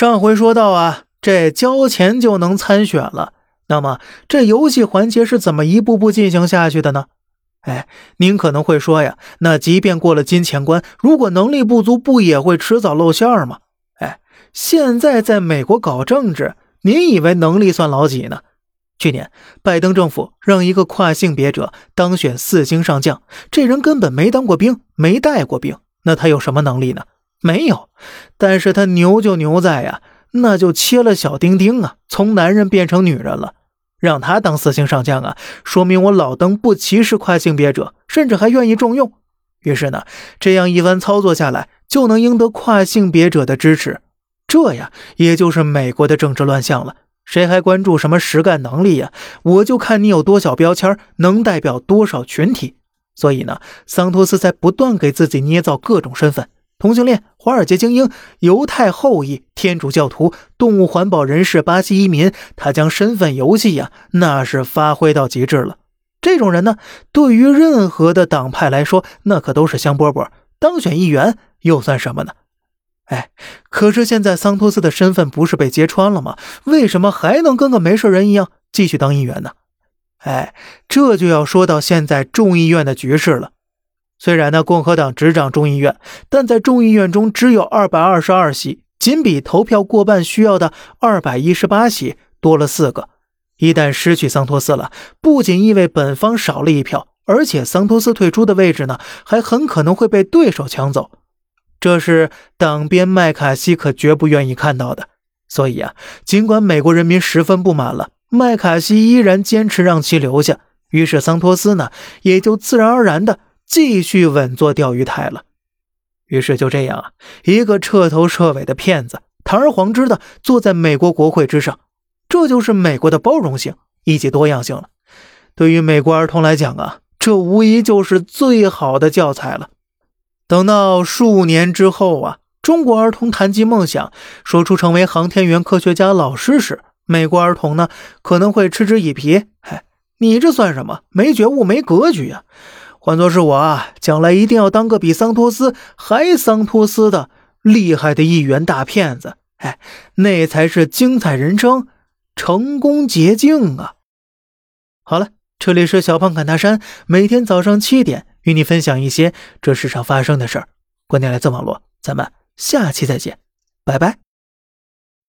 上回说到啊，这交钱就能参选了。那么这游戏环节是怎么一步步进行下去的呢？哎，您可能会说呀，那即便过了金钱关，如果能力不足，不也会迟早露馅吗？哎，现在在美国搞政治，您以为能力算老几呢？去年拜登政府让一个跨性别者当选四星上将，这人根本没当过兵，没带过兵，那他有什么能力呢？没有。但是他牛就牛在呀，那就切了小丁丁啊，从男人变成女人了。让他当四星上将啊，说明我老登不歧视跨性别者，甚至还愿意重用。于是呢，这样一番操作下来，就能赢得跨性别者的支持。这呀，也就是美国的政治乱象了。谁还关注什么实干能力呀？我就看你有多少标签，能代表多少群体。所以呢，桑托斯在不断给自己捏造各种身份。同性恋、华尔街精英、犹太后裔、天主教徒、动物环保人士、巴西移民，他将身份游戏呀，那是发挥到极致了。这种人呢，对于任何的党派来说，那可都是香饽饽。当选议员又算什么呢？哎，可是现在桑托斯的身份不是被揭穿了吗？为什么还能跟个没事人一样继续当议员呢？哎，这就要说到现在众议院的局势了。虽然呢，共和党执掌众议院，但在众议院中只有二百二十二席，仅比投票过半需要的二百一十八席多了四个。一旦失去桑托斯了，不仅意味本方少了一票，而且桑托斯退出的位置呢，还很可能会被对手抢走。这是党鞭麦卡锡可绝不愿意看到的。所以啊，尽管美国人民十分不满了，麦卡锡依然坚持让其留下。于是桑托斯呢，也就自然而然的。继续稳坐钓鱼台了，于是就这样啊，一个彻头彻尾的骗子，堂而皇之的坐在美国国会之上，这就是美国的包容性以及多样性了。对于美国儿童来讲啊，这无疑就是最好的教材了。等到数年之后啊，中国儿童谈及梦想，说出成为航天员、科学家、老师时，美国儿童呢可能会嗤之以鼻：“嗨，你这算什么？没觉悟，没格局呀！”换作是我啊，将来一定要当个比桑托斯还桑托斯的厉害的议员大骗子，哎，那才是精彩人生成功捷径啊！好了，这里是小胖侃大山，每天早上七点与你分享一些这世上发生的事儿。观点来自网络，咱们下期再见，拜拜。